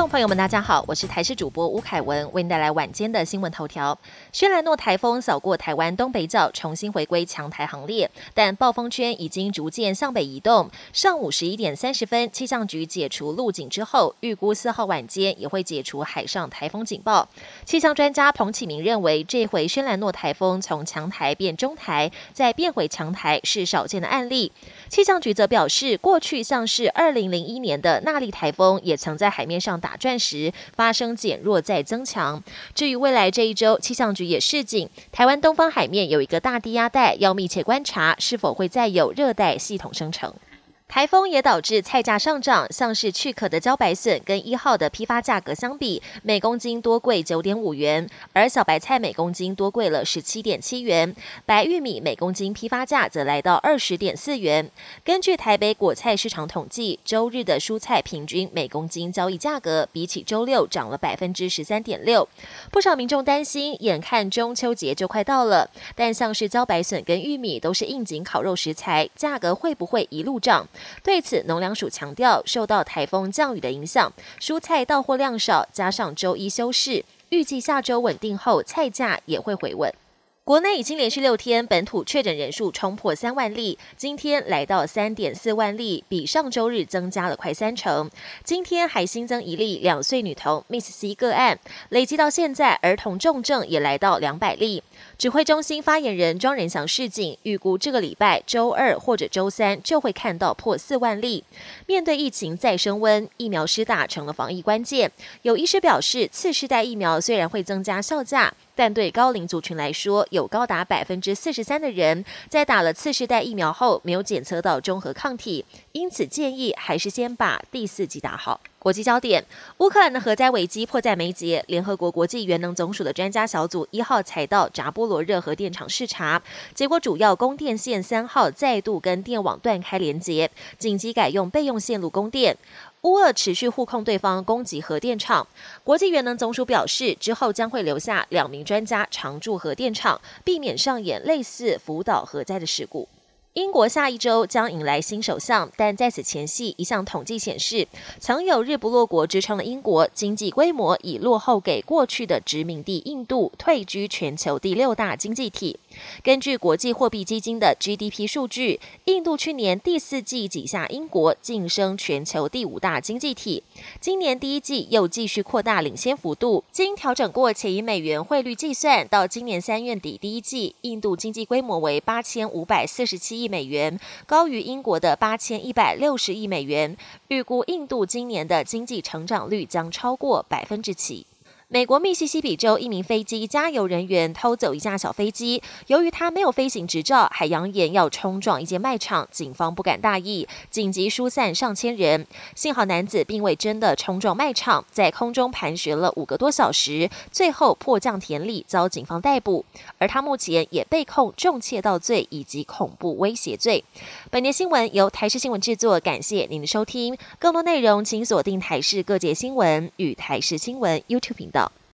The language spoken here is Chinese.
众朋友们，大家好，我是台视主播吴凯文，为您带来晚间的新闻头条。轩兰诺台风扫过台湾东北角，重新回归强台行列，但暴风圈已经逐渐向北移动。上午十一点三十分，气象局解除路警之后，预估四号晚间也会解除海上台风警报。气象专家彭启明认为，这回轩兰诺台风从强台变中台，再变回强台是少见的案例。气象局则表示，过去像是二零零一年的纳利台风，也曾在海面上打转时发生减弱再增强。至于未来这一周，气象局也示警，台湾东方海面有一个大低压带，要密切观察是否会再有热带系统生成。台风也导致菜价上涨，像是去壳的茭白笋跟一号的批发价格相比，每公斤多贵九点五元，而小白菜每公斤多贵了十七点七元，白玉米每公斤批发价则来到二十点四元。根据台北果菜市场统计，周日的蔬菜平均每公斤交易价格比起周六涨了百分之十三点六。不少民众担心，眼看中秋节就快到了，但像是茭白笋跟玉米都是应景烤肉食材，价格会不会一路涨？对此，农粮署强调，受到台风降雨的影响，蔬菜到货量少，加上周一休市，预计下周稳定后，菜价也会回稳。国内已经连续六天本土确诊人数冲破三万例，今天来到三点四万例，比上周日增加了快三成。今天还新增一例两岁女童 Miss C 个案，累计到现在儿童重症也来到两百例。指挥中心发言人庄仁祥示警，预估这个礼拜周二或者周三就会看到破四万例。面对疫情再升温，疫苗施打成了防疫关键。有医师表示，次世代疫苗虽然会增加效价。但对高龄族群来说，有高达百分之四十三的人在打了次世代疫苗后没有检测到中和抗体，因此建议还是先把第四剂打好。国际焦点：乌克兰的核灾危机迫在眉睫，联合国国际原能总署的专家小组一号才到扎波罗热核电厂视察，结果主要供电线三号再度跟电网断开连接，紧急改用备用线路供电。乌俄持续互控对方攻击核电厂，国际原能总署表示，之后将会留下两名专家常驻核电厂，避免上演类似福岛核灾的事故。英国下一周将迎来新首相，但在此前夕，一项统计显示，曾有“日不落国”之称的英国经济规模已落后给过去的殖民地印度，退居全球第六大经济体。根据国际货币基金的 GDP 数据，印度去年第四季挤下英国，晋升全球第五大经济体。今年第一季又继续扩大领先幅度。经调整过且以美元汇率计算，到今年三月底第一季，印度经济规模为八千五百四十七亿美元，高于英国的八千一百六十亿美元。预估印度今年的经济成长率将超过百分之七。美国密西西比州一名飞机加油人员偷走一架小飞机，由于他没有飞行执照，还扬言要冲撞一间卖场，警方不敢大意，紧急疏散上千人。幸好男子并未真的冲撞卖场，在空中盘旋了五个多小时，最后迫降田里，遭警方逮捕。而他目前也被控重窃盗罪以及恐怖威胁罪。本节新闻由台视新闻制作，感谢您的收听。更多内容请锁定台视各界新闻与台视新闻 YouTube 频道。